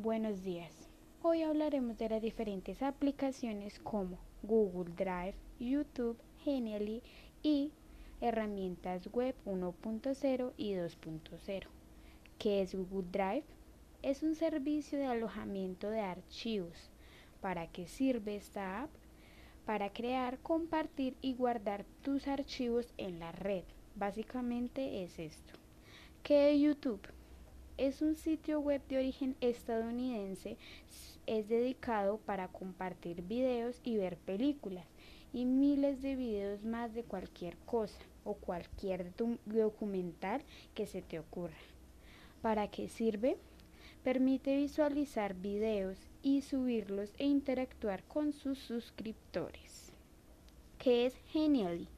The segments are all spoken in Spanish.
Buenos días. Hoy hablaremos de las diferentes aplicaciones como Google Drive, YouTube, Genially y herramientas web 1.0 y 2.0. ¿Qué es Google Drive? Es un servicio de alojamiento de archivos. ¿Para qué sirve esta app? Para crear, compartir y guardar tus archivos en la red. Básicamente es esto. ¿Qué es YouTube? Es un sitio web de origen estadounidense, es dedicado para compartir videos y ver películas y miles de videos más de cualquier cosa o cualquier documental que se te ocurra. ¿Para qué sirve? Permite visualizar videos y subirlos e interactuar con sus suscriptores. ¿Qué es Genially?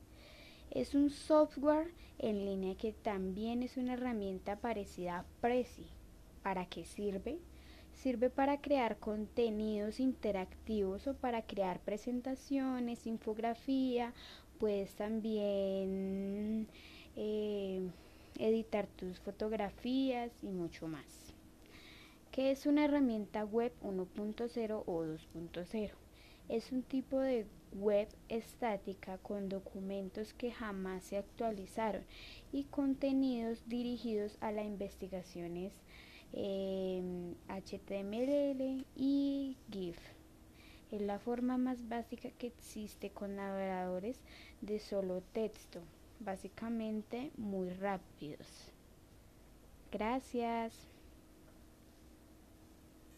Es un software en línea que también es una herramienta parecida a Prezi. ¿Para qué sirve? Sirve para crear contenidos interactivos o para crear presentaciones, infografía, puedes también eh, editar tus fotografías y mucho más. ¿Qué es una herramienta web 1.0 o 2.0? Es un tipo de web estática con documentos que jamás se actualizaron y contenidos dirigidos a las investigaciones HTML em, y GIF. Es la forma más básica que existe con navegadores de solo texto, básicamente muy rápidos. Gracias.